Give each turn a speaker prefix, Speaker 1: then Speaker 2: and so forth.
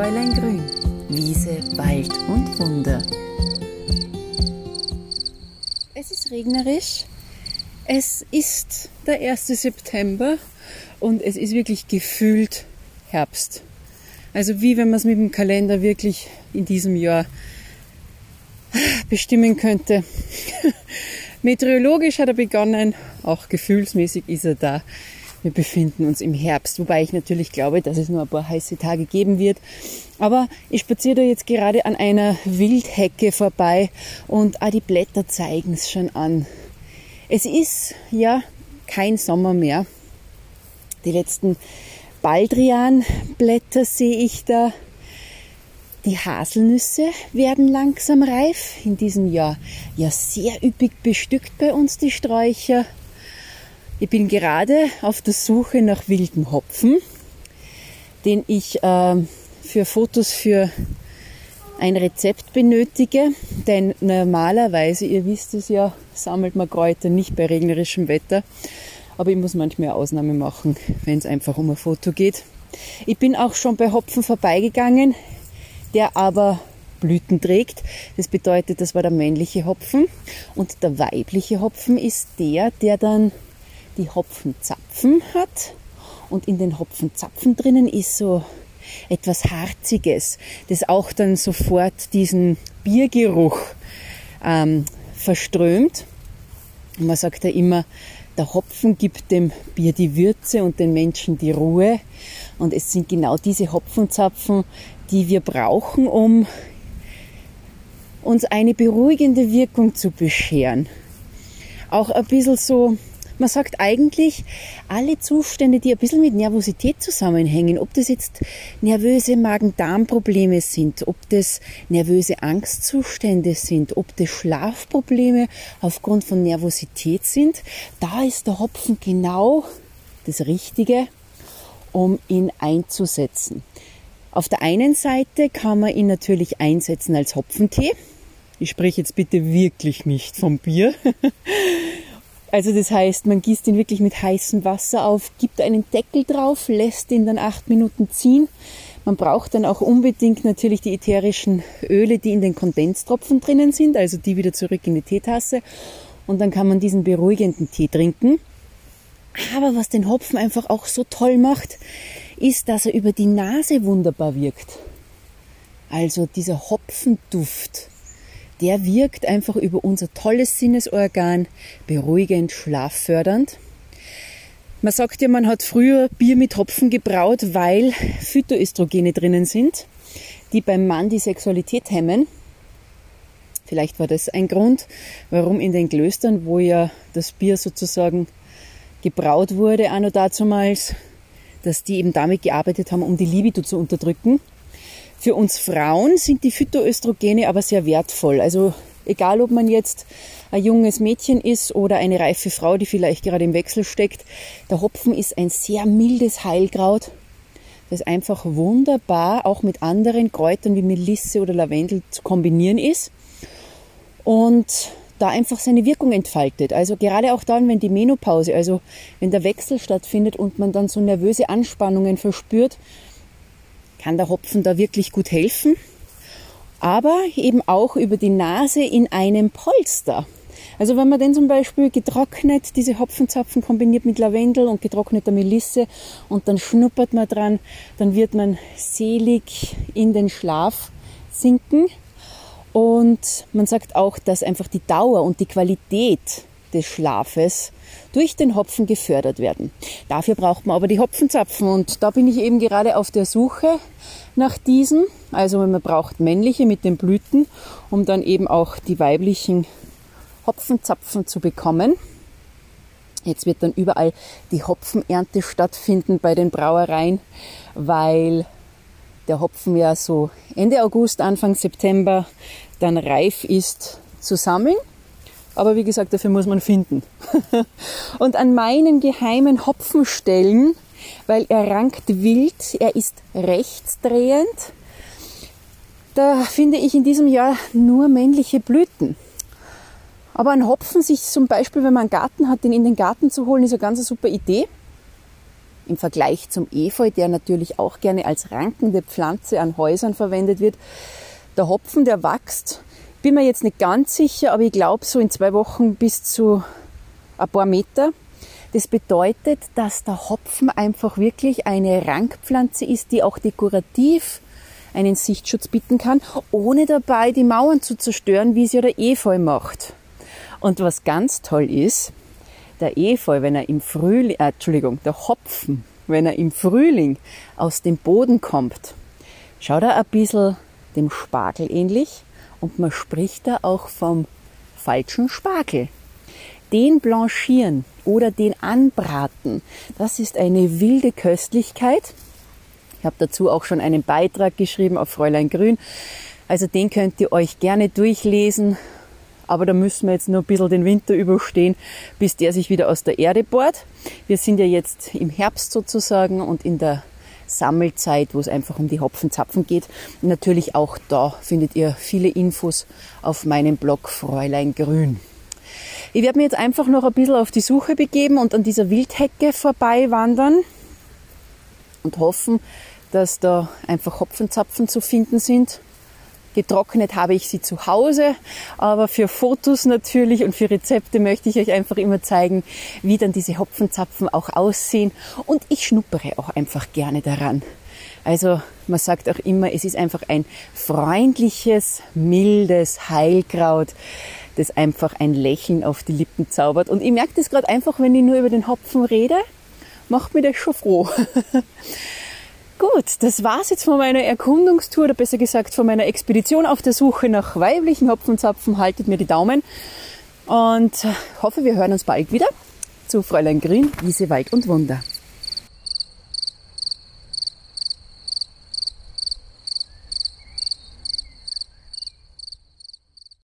Speaker 1: Fräulein Grün, Wiese, Wald und Wunder.
Speaker 2: Es ist regnerisch. Es ist der 1. September und es ist wirklich gefühlt Herbst. Also wie wenn man es mit dem Kalender wirklich in diesem Jahr bestimmen könnte. Meteorologisch hat er begonnen, auch gefühlsmäßig ist er da. Wir befinden uns im Herbst, wobei ich natürlich glaube, dass es nur ein paar heiße Tage geben wird. Aber ich spaziere da jetzt gerade an einer Wildhecke vorbei und ah, die Blätter zeigen es schon an. Es ist ja kein Sommer mehr. Die letzten Baldrianblätter sehe ich da. Die Haselnüsse werden langsam reif. In diesem Jahr ja sehr üppig bestückt bei uns die Sträucher. Ich bin gerade auf der Suche nach wilden Hopfen, den ich äh, für Fotos für ein Rezept benötige. Denn normalerweise, ihr wisst es ja, sammelt man Kräuter nicht bei regnerischem Wetter. Aber ich muss manchmal Ausnahme machen, wenn es einfach um ein Foto geht. Ich bin auch schon bei Hopfen vorbeigegangen, der aber Blüten trägt. Das bedeutet, das war der männliche Hopfen. Und der weibliche Hopfen ist der, der dann die Hopfenzapfen hat. Und in den Hopfenzapfen drinnen ist so etwas Harziges, das auch dann sofort diesen Biergeruch ähm, verströmt. Und man sagt ja immer, der Hopfen gibt dem Bier die Würze und den Menschen die Ruhe. Und es sind genau diese Hopfenzapfen, die wir brauchen, um uns eine beruhigende Wirkung zu bescheren. Auch ein bisschen so man sagt eigentlich, alle Zustände, die ein bisschen mit Nervosität zusammenhängen, ob das jetzt nervöse Magen-Darm-Probleme sind, ob das nervöse Angstzustände sind, ob das Schlafprobleme aufgrund von Nervosität sind, da ist der Hopfen genau das Richtige, um ihn einzusetzen. Auf der einen Seite kann man ihn natürlich einsetzen als Hopfentee. Ich spreche jetzt bitte wirklich nicht vom Bier. Also das heißt, man gießt ihn wirklich mit heißem Wasser auf, gibt einen Deckel drauf, lässt ihn dann acht Minuten ziehen. Man braucht dann auch unbedingt natürlich die ätherischen Öle, die in den Kondenstropfen drinnen sind, also die wieder zurück in die Teetasse. Und dann kann man diesen beruhigenden Tee trinken. Aber was den Hopfen einfach auch so toll macht, ist, dass er über die Nase wunderbar wirkt. Also dieser Hopfenduft der wirkt einfach über unser tolles Sinnesorgan beruhigend, schlaffördernd. Man sagt ja, man hat früher Bier mit Hopfen gebraut, weil Phytoöstrogene drinnen sind, die beim Mann die Sexualität hemmen. Vielleicht war das ein Grund, warum in den Klöstern, wo ja das Bier sozusagen gebraut wurde, anno dazumals, dass die eben damit gearbeitet haben, um die Libido zu unterdrücken. Für uns Frauen sind die Phytoöstrogene aber sehr wertvoll. Also egal, ob man jetzt ein junges Mädchen ist oder eine reife Frau, die vielleicht gerade im Wechsel steckt, der Hopfen ist ein sehr mildes Heilkraut, das einfach wunderbar auch mit anderen Kräutern wie Melisse oder Lavendel zu kombinieren ist und da einfach seine Wirkung entfaltet. Also gerade auch dann, wenn die Menopause, also wenn der Wechsel stattfindet und man dann so nervöse Anspannungen verspürt, kann der Hopfen da wirklich gut helfen. Aber eben auch über die Nase in einem Polster. Also wenn man den zum Beispiel getrocknet, diese Hopfenzapfen kombiniert mit Lavendel und getrockneter Melisse und dann schnuppert man dran, dann wird man selig in den Schlaf sinken. Und man sagt auch, dass einfach die Dauer und die Qualität des Schlafes durch den Hopfen gefördert werden. Dafür braucht man aber die Hopfenzapfen und da bin ich eben gerade auf der Suche nach diesen. Also man braucht männliche mit den Blüten, um dann eben auch die weiblichen Hopfenzapfen zu bekommen. Jetzt wird dann überall die Hopfenernte stattfinden bei den Brauereien, weil der Hopfen ja so Ende August, Anfang September dann reif ist zu sammeln. Aber wie gesagt, dafür muss man finden. und an meinen geheimen Hopfenstellen, weil er rankt wild, er ist rechtsdrehend, da finde ich in diesem Jahr nur männliche Blüten. Aber ein Hopfen sich zum Beispiel, wenn man einen Garten hat, den in den Garten zu holen, ist eine ganz super Idee. im Vergleich zum Efeu, der natürlich auch gerne als rankende Pflanze an Häusern verwendet wird. Der Hopfen, der wächst, bin mir jetzt nicht ganz sicher, aber ich glaube so in zwei Wochen bis zu ein paar Meter. Das bedeutet, dass der Hopfen einfach wirklich eine Rankpflanze ist, die auch dekorativ einen Sichtschutz bieten kann, ohne dabei die Mauern zu zerstören, wie es ja der Efeu macht. Und was ganz toll ist, der Efeu, wenn er im Frühling, äh, Entschuldigung, der Hopfen, wenn er im Frühling aus dem Boden kommt, schaut er ein bisschen dem Spargel ähnlich und man spricht da auch vom falschen Spargel. Den blanchieren oder den anbraten, das ist eine wilde Köstlichkeit. Ich habe dazu auch schon einen Beitrag geschrieben auf Fräulein Grün. Also den könnt ihr euch gerne durchlesen aber da müssen wir jetzt nur ein bisschen den Winter überstehen, bis der sich wieder aus der Erde bohrt. Wir sind ja jetzt im Herbst sozusagen und in der Sammelzeit, wo es einfach um die Hopfenzapfen geht. Natürlich auch da findet ihr viele Infos auf meinem Blog Fräulein Grün. Ich werde mir jetzt einfach noch ein bisschen auf die Suche begeben und an dieser Wildhecke vorbei wandern und hoffen, dass da einfach Hopfenzapfen zu finden sind. Getrocknet habe ich sie zu Hause, aber für Fotos natürlich und für Rezepte möchte ich euch einfach immer zeigen, wie dann diese Hopfenzapfen auch aussehen und ich schnuppere auch einfach gerne daran. Also man sagt auch immer, es ist einfach ein freundliches, mildes Heilkraut, das einfach ein Lächeln auf die Lippen zaubert. Und ich merke das gerade einfach, wenn ich nur über den Hopfen rede, macht mir das schon froh. Gut, das war's jetzt von meiner Erkundungstour, oder besser gesagt von meiner Expedition auf der Suche nach weiblichen Hopfenzapfen. Haltet mir die Daumen und hoffe, wir hören uns bald wieder zu Fräulein Grün, Wiese, Wald und Wunder.